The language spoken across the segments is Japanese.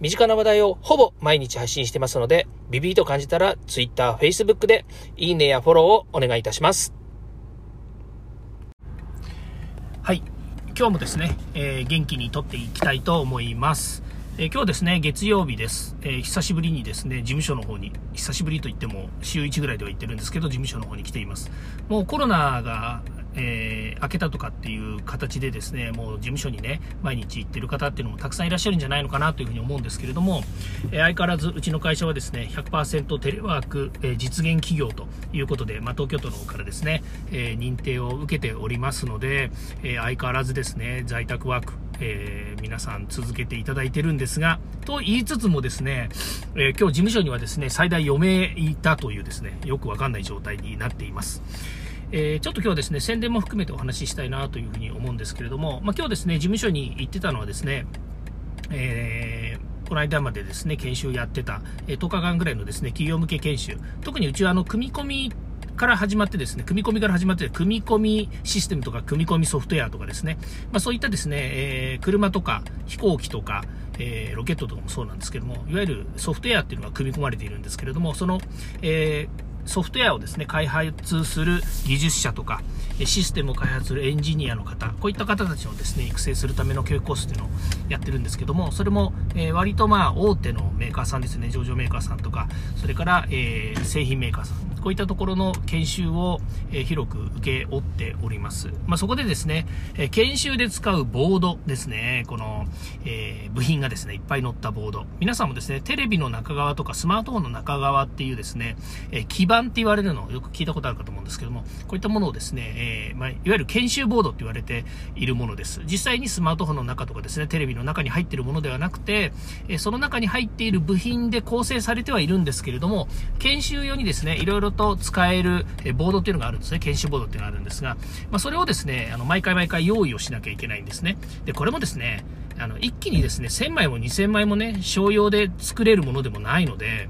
身近な話題をほぼ毎日配信してますので、ビビーと感じたら Twitter、Facebook でいいねやフォローをお願いいたします。はい。今日もですね、えー、元気にとっていきたいと思います。えー、今日ですね、月曜日です、えー、久しぶりにですね、事務所の方に、久しぶりと言っても週1ぐらいでは行ってるんですけど、事務所の方に来ています。もうコロナがえー、開けたとかっていう形でですね、もう事務所にね、毎日行ってる方っていうのもたくさんいらっしゃるんじゃないのかなというふうに思うんですけれども、えー、相変わらずうちの会社はですね、100%テレワーク、えー、実現企業ということで、まあ、東京都の方からですね、え認定を受けておりますので、え相変わらずですね、在宅ワーク、えー、皆さん続けていただいてるんですが、と言いつつもですね、えー、今日事務所にはですね、最大4名いたというですね、よくわかんない状態になっています。えー、ちょっと今日ですね、宣伝も含めてお話ししたいなというふうに思うんですけれども、まあ、今日ですね、事務所に行ってたのはですね、えー、この間までですね、研修やってた、え、10日間ぐらいのですね、企業向け研修、特にうちはあの、組み込みから始まってですね、組み込みから始まって、組み込みシステムとか、組み込みソフトウェアとかですね、まあ、そういったですね、えー、車とか飛行機とか、えー、ロケットとかもそうなんですけども、いわゆるソフトウェアっていうのが組み込まれているんですけれども、その、えーソフトウェアをですね、開発する技術者とか、システムを開発するエンジニアの方、こういった方たちをですね、育成するための教育コースっていうのをやってるんですけども、それも、え、割とまあ、大手のメーカーさんですね、上場メーカーさんとか、それから、えー、製品メーカーさん、こういったところの研修を、え広く受け負っております。まあ、そこでですね、え研修で使うボードですね、この、えー、部品がですね、いっぱい載ったボード。皆さんもですね、テレビの中側とかスマートフォンの中側っていうですね、え基板って言われるのをよく聞いたことあるかと思うんですけども、こういったものをですね、えー、まあ、いわゆる研修ボードって言われているものです。実際にスマートフォンの中とかですね、テレビの中に入っているものではなくて、えその中に入っている部品で構成されてはいるんですけれども、研修用にですね、いろいろと使えるボードっていうのがあるんですね。研修ボードっていうのがあるんですが、まあ、それをですね、あの、毎回毎回用意をしなきゃいけないんですね。で、これもですね、あの、一気にですね、1000枚も2000枚もね、商用で作れるものでもないので、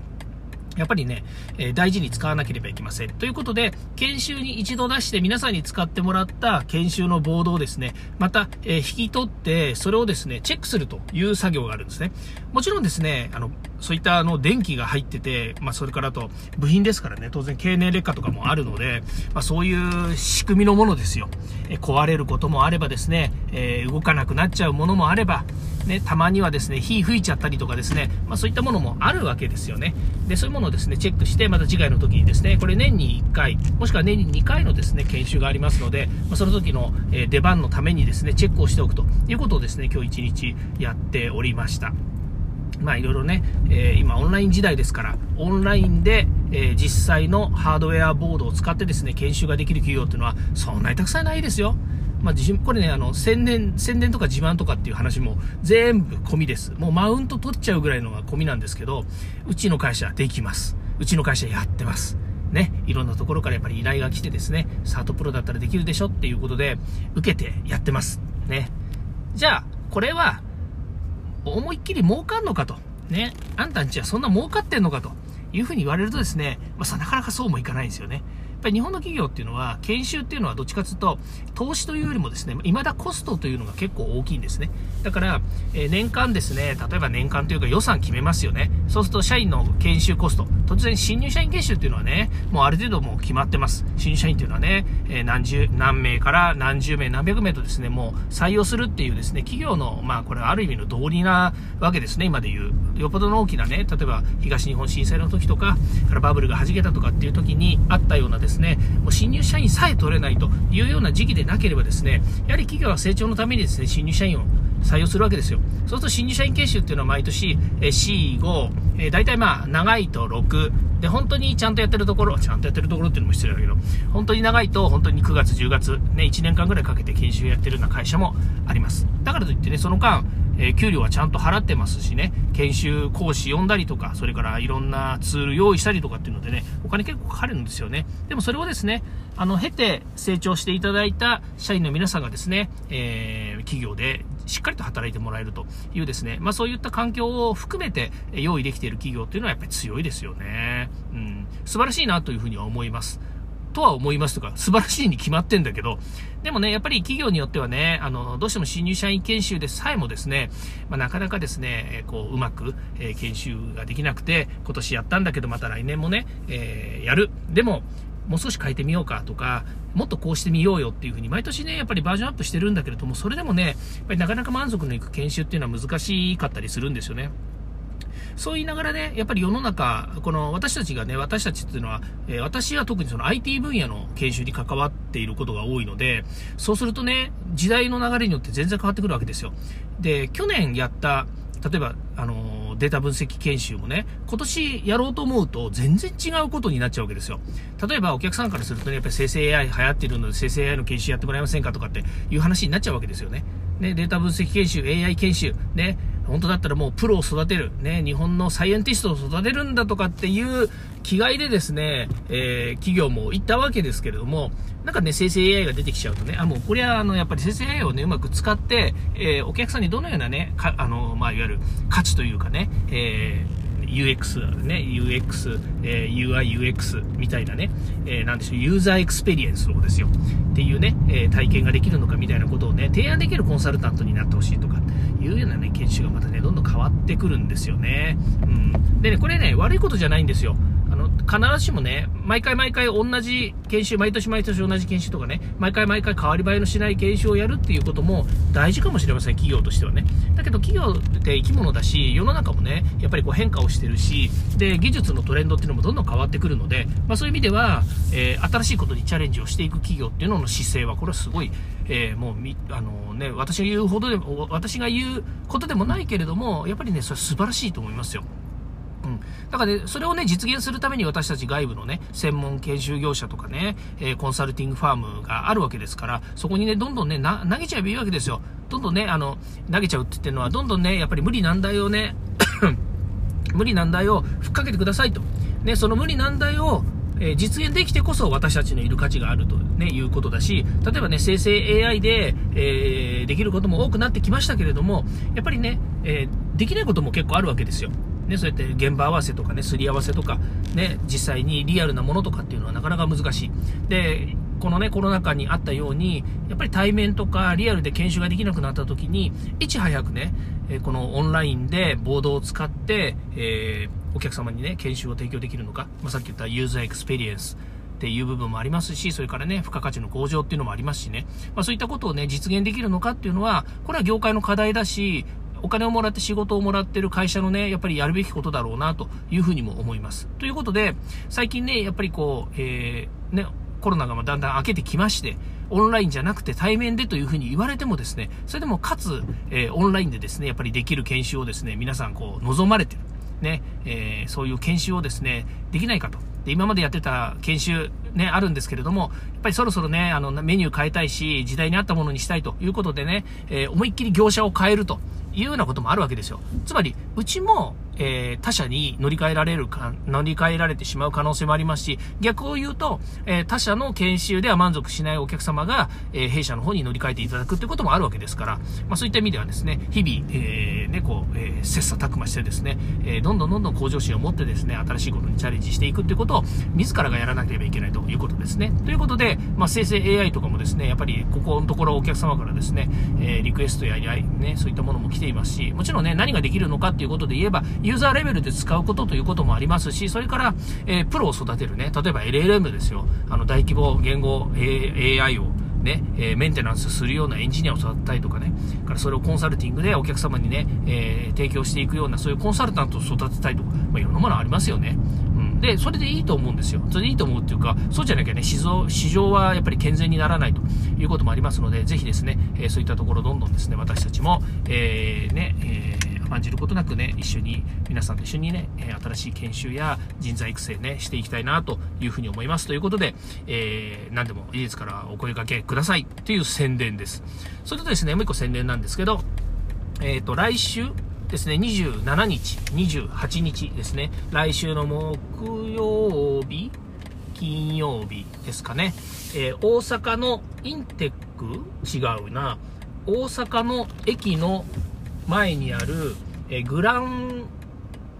やっぱりね、え大事に使わなければいけません。ということで、研修に一度出して皆さんに使ってもらった研修のボードをですね、また、え引き取って、それをですね、チェックするという作業があるんですね。もちろんですね、あの、そういったあの電気が入ってて、まあ、それからと部品ですからね、当然経年劣化とかもあるので、まあ、そういう仕組みのものですよ。え壊れることもあればですね、えー、動かなくなっちゃうものもあれば、ね、たまにはですね、火吹いちゃったりとかですね、まあ、そういったものもあるわけですよね。で、そういうものをですね、チェックして、また次回の時にですね、これ年に1回、もしくは年に2回のですね、研修がありますので、まあ、その時の、え出番のためにですね、チェックをしておくということをですね、今日一日やっておりました。まあいろいろね、えー、今オンライン時代ですから、オンラインで、えー、実際のハードウェアボードを使ってですね、研修ができる企業っていうのは、そんなにたくさんないですよ。まあ、これね、あの、宣伝、宣伝とか自慢とかっていう話も全部込みです。もうマウント取っちゃうぐらいのが込みなんですけど、うちの会社できます。うちの会社やってます。ね、いろんなところからやっぱり依頼が来てですね、サートプロだったらできるでしょっていうことで、受けてやってます。ね。じゃあ、これは、思いっきり儲かんのかと。ね。あんたんちはそんな儲かってんのかというふうに言われるとですね、まあ、なかなかそうもいかないんですよね。ぱり日本の企業っていうのは、研修っていうのはどっちかというと、投資というよりもですね、未だコストというのが結構大きいんですね。だから、えー、年間ですね、例えば年間というか予算決めますよね。そうすると社員の研修コスト、突然新入社員研修っていうのはね、もうある程度もう決まってます。新入社員っていうのはね、えー、何十、何名から何十名、何百名とですね、もう採用するっていうですね、企業の、まあこれはある意味の道理なわけですね、今で言う。よっぽどの大きなね、例えば東日本震災の時とか、からバブルが弾けたとかっていう時にあったようなですね、ですねもう新入社員さえ取れないというような時期でなければですね、やはり企業は成長のためにですね、新入社員を採用するわけですよ。そうすると新入社員研修っていうのは毎年、え C5、え大体まあ長いと6、で、本当にちゃんとやってるところ、ちゃんとやってるところっていうのも失礼だけど、本当に長いと本当に9月、10月、ね、1年間ぐらいかけて研修やってるような会社もあります。だからといってね、その間、え、給料はちゃんと払ってますしね、研修講師呼んだりとか、それからいろんなツール用意したりとかっていうのでね、お金結構かかるんですよね。でもそれをですね、あの、経て成長していただいた社員の皆さんがですね、えー、企業でしっかりと働いてもらえるというですね、まあそういった環境を含めて用意できている企業っていうのはやっぱり強いですよね。うん。素晴らしいなというふうには思います。とは思いますとか、素晴らしいに決まってんだけど、でもね、やっぱり企業によってはね、あの、どうしても新入社員研修でさえもですね、まあ、なかなかですね、こう、うまく、え、研修ができなくて、今年やったんだけど、また来年もね、えー、やる。でも、もう少し変えてみようかとか、もっとこうしてみようよっていうふうに、毎年ね、やっぱりバージョンアップしてるんだけれども、それでもね、やっぱりなかなか満足のいく研修っていうのは難しかったりするんですよね。そう言いながらね、やっぱり世の中、この私たちがね、私たちっていうのは、えー、私は特にその IT 分野の研修に関わっていることが多いので、そうするとね、時代の流れによって全然変わってくるわけですよ。で、去年やった、例えば、あのデータ分析研修もね、今年やろうと思うと全然違うことになっちゃうわけですよ。例えばお客さんからするとね、やっぱり生成 AI 流行っているので生成 AI の研修やってもらえませんかとかっていう話になっちゃうわけですよね。ね、データ分析研修、AI 研修、ね、本当だったらもうプロを育てる、ね、日本のサイエンティストを育てるんだとかっていう気概でですね、えー、起業も行ったわけですけれども、なんかね、生成 AI が出てきちゃうとね、あ、もうこれはあの、やっぱり生成 AI をね、うまく使って、えー、お客さんにどのようなね、かあの、まあ、いわゆる価値というかね、えー UX ね、UX、えー、UI、UX みたいなね、えー、なんでしょう、ユーザーエクスペリエンスをですよ、っていうね、えー、体験ができるのかみたいなことをね、提案できるコンサルタントになってほしいとか、いうようなね、研修がまたね、どんどん変わってくるんですよね。うん。でね、これね、悪いことじゃないんですよ。必ずしもね、毎回毎回同じ研修、毎年毎年同じ研修とかね、毎回毎回変わり映えのしない研修をやるっていうことも大事かもしれません、企業としてはね。だけど企業って生き物だし、世の中もね、やっぱりこう変化をしてるし、で、技術のトレンドっていうのもどんどん変わってくるので、まあそういう意味では、えー、新しいことにチャレンジをしていく企業っていうのの姿勢は、これはすごい、えー、もうみ、あのね、私が言うほどでも、私が言うことでもないけれども、やっぱりね、それ素晴らしいと思いますよ。うん。だからね、それをね、実現するために私たち外部のね、専門研修業者とかね、えー、コンサルティングファームがあるわけですから、そこにね、どんどんね、投げちゃえばいいわけですよ。どんどんね、あの、投げちゃうって言ってるのは、どんどんね、やっぱり無理難題をね、無理難題をふっかけてくださいと。ね、その無理難題をえ実現できてこそ私たちのいる価値があると、ね、いうことだし、例えばね、生成 AI で、えー、できることも多くなってきましたけれども、やっぱりね、えー、できないことも結構あるわけですよ。ね、そうやって現場合わせとかね、すり合わせとか、ね、実際にリアルなものとかっていうのはなかなか難しい。で、このね、コロナ禍にあったように、やっぱり対面とかリアルで研修ができなくなった時に、いち早くね、えこのオンラインでボードを使って、えー、お客様にね、研修を提供できるのか、まあ、さっき言ったユーザーエクスペリエンス、っていう部分もありますし、それからね、付加価値の向上っていうのもありますしね、まあ、そういったことをね、実現できるのかっていうのは、これは業界の課題だし、お金をもらって仕事をもらってる会社のね、やっぱりやるべきことだろうなというふうにも思います。ということで、最近ね、やっぱりこう、えー、ね、コロナがだんだん明けてきまして、オンラインじゃなくて対面でというふうに言われてもですね、それでもかつ、えー、オンラインでですね、やっぱりできる研修をですね、皆さんこう望まれてる。ね、えー、そういう研修をですね、できないかと。で、今までやってた研修ね、あるんですけれども、やっぱりそろそろね、あの、メニュー変えたいし、時代に合ったものにしたいということでね、えー、思いっきり業者を変えるというようなこともあるわけですよ。つまり、うちも、えー、他社に乗り換えられるか、乗り換えられてしまう可能性もありますし、逆を言うと、えー、他社の研修では満足しないお客様が、えー、弊社の方に乗り換えていただくということもあるわけですから、まあそういった意味ではですね、日々、えー、ね、こう、え、切磋琢磨してですね、え、どんどんどんどん向上心を持ってですね、新しいことにチャレンジしていくっていうことを、自らがやらなければいけないということですね。ということで、まあ生成 AI とかもですね、やっぱりここのところお客様からですね、え、リクエストや依頼、ね、そういったものも来ていますし、もちろんね、何ができるのかっていうことで言えば、ユーザーレベルで使うことということもありますし、それから、えー、プロを育てるね、例えば LLM ですよ。あの、大規模言語、A、AI をね、えー、メンテナンスするようなエンジニアを育てたいとかね、からそれをコンサルティングでお客様にね、えー、提供していくような、そういうコンサルタントを育てたいとか、まあ、いろんなものありますよね。うん。で、それでいいと思うんですよ。それでいいと思うっていうか、そうじゃなきゃね、市場市場はやっぱり健全にならないということもありますので、ぜひですね、えー、そういったところどんどんですね、私たちも、えー、ね、えー甘じることなくね、一緒に、皆さんと一緒にね、新しい研修や人材育成ね、していきたいなというふうに思います。ということで、えー、何でもいいですからお声掛けくださいという宣伝です。それとですね、もう一個宣伝なんですけど、えっ、と、来週ですね、27日、28日ですね、来週の木曜日、金曜日ですかね、えー、大阪のインテック？違うな、大阪の駅の前にある、え、グラン、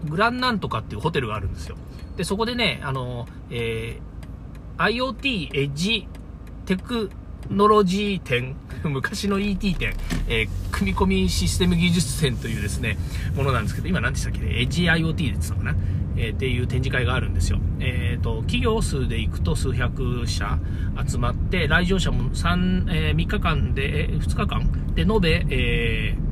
グランなんとかっていうホテルがあるんですよ。で、そこでね、あの、えー、IoT エッジテクノロジー展、昔の ET 展、えー、組み込みシステム技術展というですね、ものなんですけど、今何でしたっけね、エッジ IoT で言ってたのかな、えー、っていう展示会があるんですよ。えっ、ー、と、企業数で行くと数百社集まって、来場者も3、えー、3日間で、えー、2日間で延べ、えー、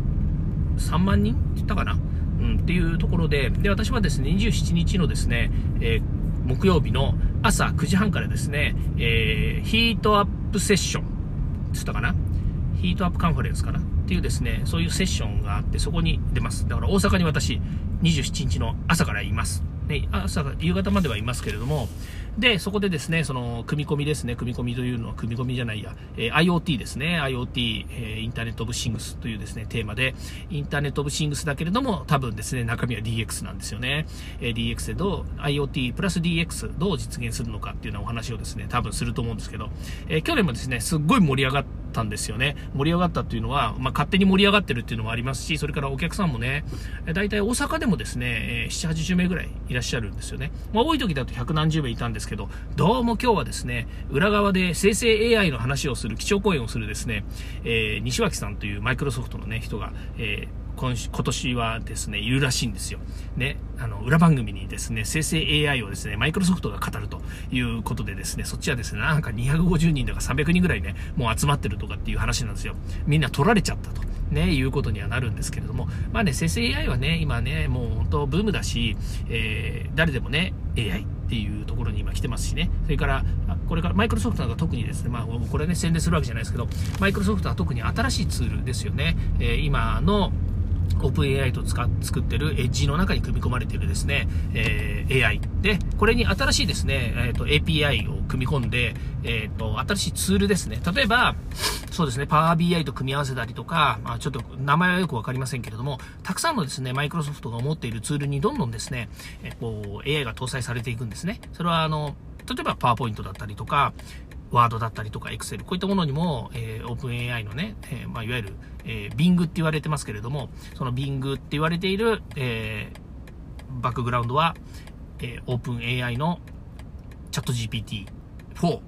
3万人って言ったかな？うん、っていうところで、で、私はですね、27日のですね、えー木曜日の朝9時半からですね、えー、ヒートアップセッション、つったかな？ヒートアップカンファレンスかな？っていうですね、そういうセッションがあって、そこに出ます。だから大阪に私、27日の朝からいます。ね、朝、夕方まではいますけれども、で、そこでですね、その、組み込みですね、組み込みというのは、組み込みじゃないや、えー、IoT ですね、IoT、えー、インターネットオブシングスというですね、テーマで、インターネットオブシングスだけれども、多分ですね、中身は DX なんですよね。えー、DX でどう、IoT プラス DX どう実現するのかっていうようなお話をですね、多分すると思うんですけど、え、去年もですね、すっごい盛り上がってたんですよね。盛り上がったっていうのは、まあ、勝手に盛り上がってるっていうのもありますし、それからお客さんもね、大体大阪でもですね、7、80名ぐらいいらっしゃるんですよね。まあ、多い時だと100何十名いたんですけど、どうもも今日はですね、裏側で生成 AI の話をする、基調講演をするですね、えー、西脇さんというマイクロソフトのね、人が、えー今今年はですね、いるらしいんですよ。ね、あの、裏番組にですね、生成 AI をですね、マイクロソフトが語るということでですね、そっちはですね、なんか250人とか300人ぐらいね、もう集まってるとかっていう話なんですよ。みんな取られちゃったと。ね、いうことにはなるんですけれども、まあね、生成 AI はね、今ね、もう本当ブームだし、えー、誰でもね、AI っていうところに今来てますしね、それから、これからマイクロソフトなんか特にですね、まあ、これね、宣伝するわけじゃないですけど、マイクロソフトは特に新しいツールですよね、えー、今の、オープン AI と使作ってるエッジの中に組み込まれているですね、えー、AI で、これに新しいですね、えーと、API を組み込んで、えーと、新しいツールですね。例えば、そうですね、Power BI と組み合わせたりとか、まあ、ちょっと名前はよくわかりませんけれども、たくさんのですね、マイクロソフトが持っているツールにどんどんですね、え、こう AI が搭載されていくんですね。それはあの、例えば PowerPoint だったりとか、ワードだったりとか、エクセル、こういったものにも、えー、オープン AI のね、えー、まあ、いわゆる、えー、Bing って言われてますけれども、その Bing って言われている、えー、バックグラウンドは、えー、オープン AI のチャット GPT4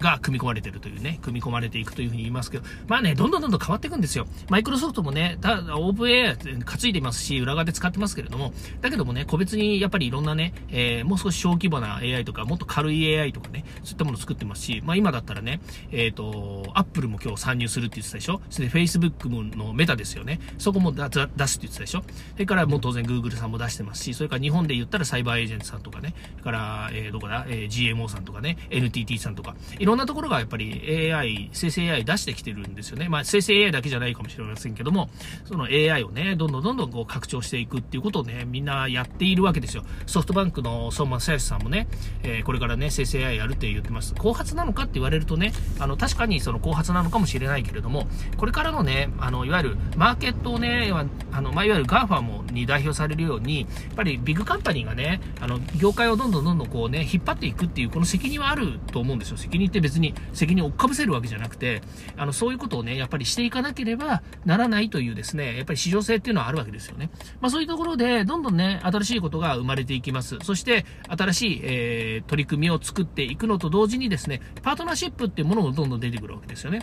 が組み込まれてるというね、組み込まれていくというふうに言いますけど、まあね、どんどんどんどん変わっていくんですよ。マイクロソフトもね、ただオープン AI 担いでますし、裏側で使ってますけれども、だけどもね、個別にやっぱりいろんなね、えー、もう少し小規模な AI とか、もっと軽い AI とかね、そういったものを作ってますし、まあ今だったらね、えっ、ー、と、アップルも今日参入するって言ってたでしょ？それで Facebook のメタですよね。そこも出すって言ってたでしょ？それからもう当然 Google さんも出してますし、それから日本で言ったらサイバーエージェントさんとかね、それから、えー、どこだ、えー、GMO さんとかね、NTT さんとか、いろんなところがやっぱり AI、生成 AI 出してきてるんですよね。まあ、生成 AI だけじゃないかもしれませんけども、その AI をね、どんどんどんどんこう拡張していくっていうことをね、みんなやっているわけですよ。ソフトバンクの相馬久さんもね、えー、これからね、生成 AI やるって言ってます。後発なのかって言われるとね、あの、確かにその後発なのかもしれないけれども、これからのね、あの、いわゆるマーケットをね、あの、まあ、いわゆる GAFA に代表されるように、やっぱりビッグカンパニーがね、あの、業界をどんどんどんどんこうね、引っ張っていくっていう、この責任はあると思うんですよ。責任って別に責任を追っかぶせるわけじゃなくて、あの、そういうことをね、やっぱりしていかなければならないというですね、やっぱり市場性っていうのはあるわけですよね。まあそういうところで、どんどんね、新しいことが生まれていきます。そして、新しい、えー、取り組みを作っていくのと同時にですね、パートナーシップっていうものもどんどん出てくるわけですよね。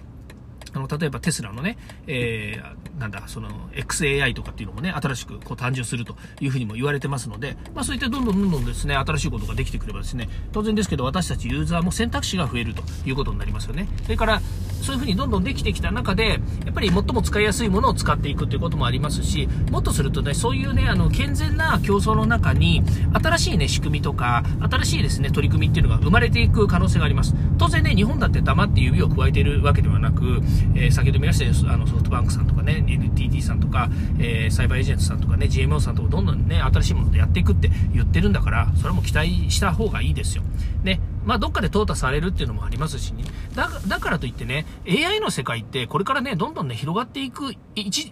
あの、例えばテスラのね、えー、なんだ、その、XAI とかっていうのもね、新しくこう誕生するというふうにも言われてますので、まあそういったどんどんどんどんですね、新しいことができてくればですね、当然ですけど私たちユーザーも選択肢が増えるということになりますよね。それから、そういうふうにどんどんできてきた中で、やっぱり最も使いやすいものを使っていくということもありますし、もっとするとね、そういうね、あの、健全な競争の中に、新しいね、仕組みとか、新しいですね、取り組みっていうのが生まれていく可能性があります。当然ね、日本だって黙って指を加えているわけではなく、えー、先ほど見ましたよあのソフトバンクさんとかね、NTT さんとか、えー、サイバーエージェントさんとかね、GMO さんとかどんどんね、新しいものでやっていくって言ってるんだから、それも期待した方がいいですよ。ね、まあ、どっかで淘汰されるっていうのもありますしね。だだからといってね、AI の世界ってこれからね、どんどんね、広がっていく、一、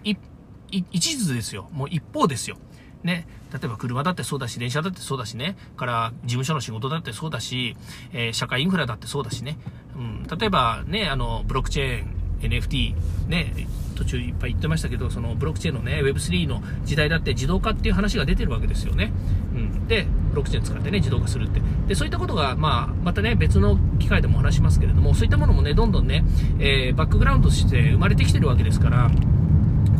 一途ですよ。もう一方ですよ。ね、例えば車だってそうだし、電車だってそうだしね、から事務所の仕事だってそうだし、えー、社会インフラだってそうだしね、うん、例えばね、あの、ブロックチェーン、NFT、ね、途中いっぱい言ってましたけど、そのブロックチェーンのね、Web3 の時代だって自動化っていう話が出てるわけですよね。うん。で、ブロックチェーン使ってね、自動化するって。で、そういったことが、まあ、またね、別の機会でも話しますけれども、そういったものもね、どんどんね、えー、バックグラウンドとして生まれてきてるわけですから、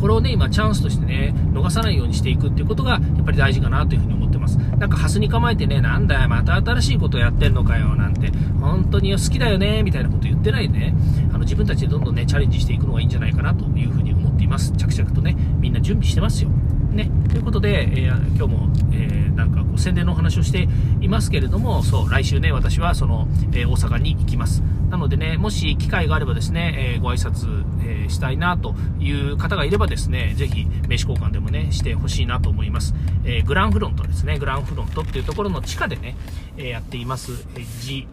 これをね、今チャンスとしてね、逃さないようにしていくっていうことが、やっぱり大事かなというふに思ってます。なんか、ハスに構えてね、なんだよ、また新しいことやってんのかよ、なんて、本当に好きだよね、みたいなこと言ってないでね、の、自分たちでどんどんね、チャレンジしていくのがいいんじゃないかなというふうに思っています。着々とね、みんな準備してますよ。ね、ということで、えー、今日も、えー、なんかこう宣伝のお話をしていますけれども、そう、来週ね、私はその、えー、大阪に行きます。なのでね、もし機会があればですね、えご挨拶、えしたいなという方がいればですね、ぜひ名刺交換でもね、してほしいなと思います。えグランフロントですね、グランフロントっていうところの地下でね、えやっています、え G、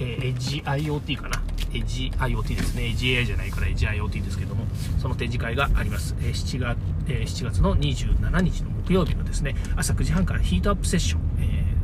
えエッジ IoT かな。エッジ IoT ですね。GAI じゃないからエジ IoT ですけども、その展示会があります。え7月、え7月の27日の木曜日のですね、朝9時半からヒートアップセッション、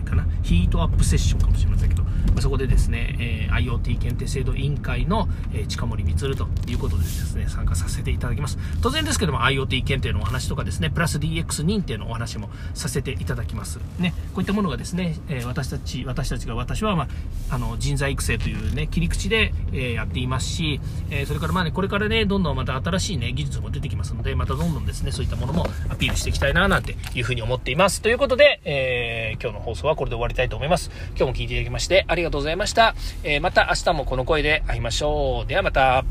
かな。ヒートアップセッションかもしれませんけど、まそこでですね、えー、IoT 検定制度委員会の、えー、近森光ということでですね、参加させていただきます。当然ですけども、IoT 検定のお話とかですね、プラス DX 認定のお話もさせていただきます。ね、こういったものがですね、えー、私たち、私たちが、私は、まあ、あの、人材育成というね、切り口で、えー、やっていますし、えー、それからまあね、これからね、どんどんまた新しいね、技術も出てきますので、またどんどんですね、そういったものもアピールしていきたいな、なんていうふうに思っています。ということで、えー、今日の放送ははこれで終わりたいと思います。今日も聞いていただきまして、ありがとうございました。えー、また明日もこの声で会いましょう。ではまた。